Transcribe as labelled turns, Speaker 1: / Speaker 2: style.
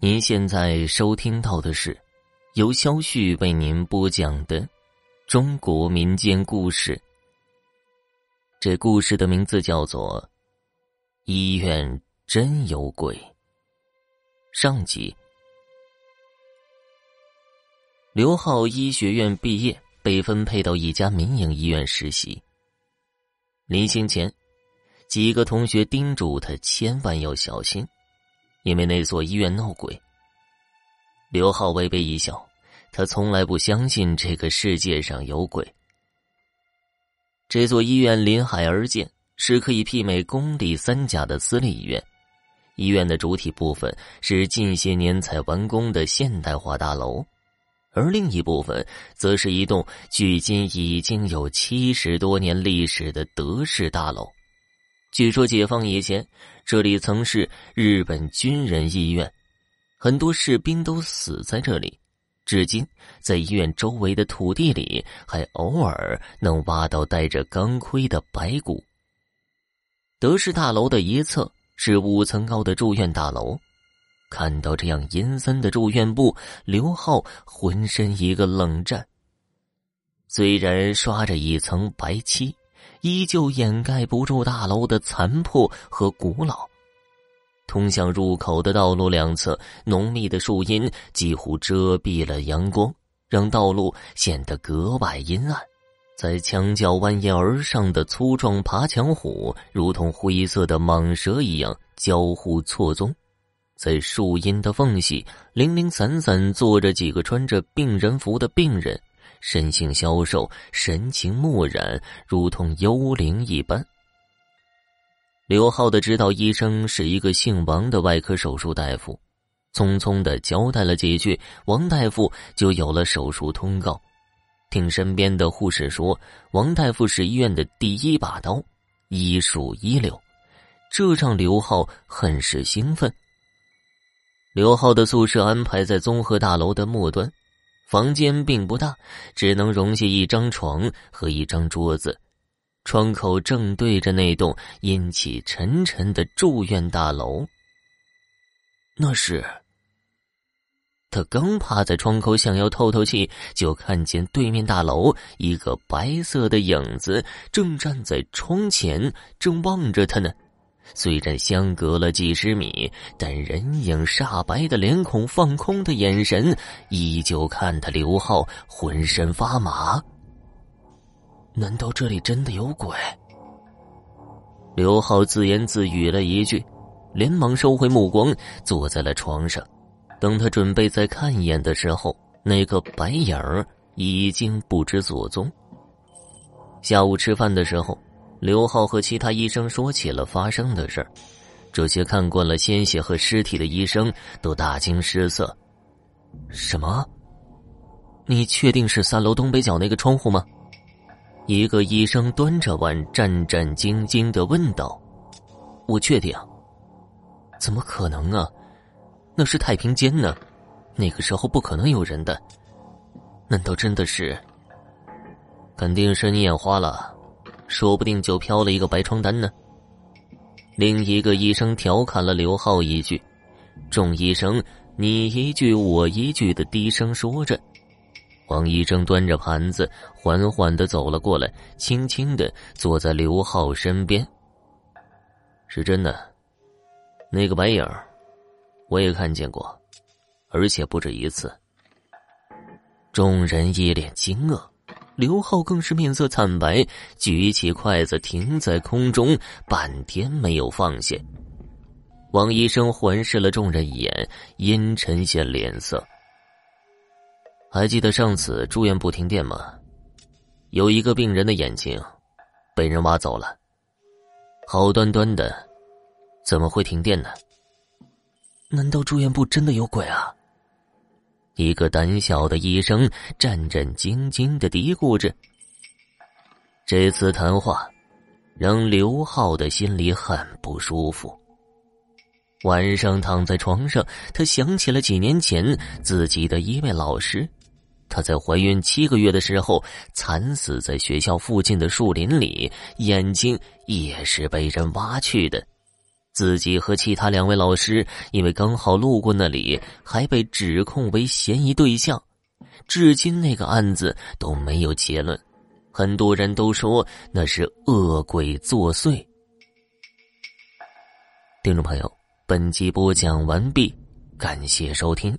Speaker 1: 您现在收听到的是由肖旭为您播讲的中国民间故事。这故事的名字叫做《医院真有鬼》。上集，刘浩医学院毕业，被分配到一家民营医院实习。临行前，几个同学叮嘱他千万要小心。因为那所医院闹鬼，刘浩微微一笑，他从来不相信这个世界上有鬼。这座医院临海而建，是可以媲美公立三甲的私立医院。医院的主体部分是近些年才完工的现代化大楼，而另一部分则是一栋距今已经有七十多年历史的德式大楼。据说解放以前，这里曾是日本军人医院，很多士兵都死在这里。至今，在医院周围的土地里，还偶尔能挖到带着钢盔的白骨。德式大楼的一侧是五层高的住院大楼，看到这样阴森的住院部，刘浩浑身一个冷战。虽然刷着一层白漆。依旧掩盖不住大楼的残破和古老。通向入口的道路两侧，浓密的树荫几乎遮蔽了阳光，让道路显得格外阴暗。在墙角蜿蜒而上的粗壮爬墙虎，如同灰色的蟒蛇一样交互错综。在树荫的缝隙，零零散散坐着几个穿着病人服的病人。身形消瘦，神情漠然，如同幽灵一般。刘浩的指导医生是一个姓王的外科手术大夫，匆匆的交代了几句，王大夫就有了手术通告。听身边的护士说，王大夫是医院的第一把刀，医术一流，这让刘浩很是兴奋。刘浩的宿舍安排在综合大楼的末端。房间并不大，只能容下一张床和一张桌子。窗口正对着那栋阴气沉沉的住院大楼。那是他刚趴在窗口想要透透气，就看见对面大楼一个白色的影子正站在窗前，正望着他呢。虽然相隔了几十米，但人影煞白的脸孔、放空的眼神，依旧看他刘浩浑身发麻。难道这里真的有鬼？刘浩自言自语了一句，连忙收回目光，坐在了床上。等他准备再看一眼的时候，那个白影儿已经不知所踪。下午吃饭的时候。刘浩和其他医生说起了发生的事儿，这些看惯了鲜血和尸体的医生都大惊失色。什么？你确定是三楼东北角那个窗户吗？一个医生端着碗，战战兢兢的问道。我确定。怎么可能啊？那是太平间呢，那个时候不可能有人的。难道真的是？肯定是你眼花了。说不定就飘了一个白床单呢。另一个医生调侃了刘浩一句，众医生你一句我一句的低声说着。王医生端着盘子，缓缓的走了过来，轻轻的坐在刘浩身边。是真的，那个白影我也看见过，而且不止一次。众人一脸惊愕。刘浩更是面色惨白，举起筷子停在空中，半天没有放下。王医生环视了众人一眼，阴沉些脸色。还记得上次住院部停电吗？有一个病人的眼睛被人挖走了，好端端的，怎么会停电呢？难道住院部真的有鬼啊？一个胆小的医生战战兢兢的嘀咕着。这次谈话让刘浩的心里很不舒服。晚上躺在床上，他想起了几年前自己的一位老师，她在怀孕七个月的时候惨死在学校附近的树林里，眼睛也是被人挖去的。自己和其他两位老师因为刚好路过那里，还被指控为嫌疑对象。至今那个案子都没有结论，很多人都说那是恶鬼作祟。听众朋友，本集播讲完毕，感谢收听。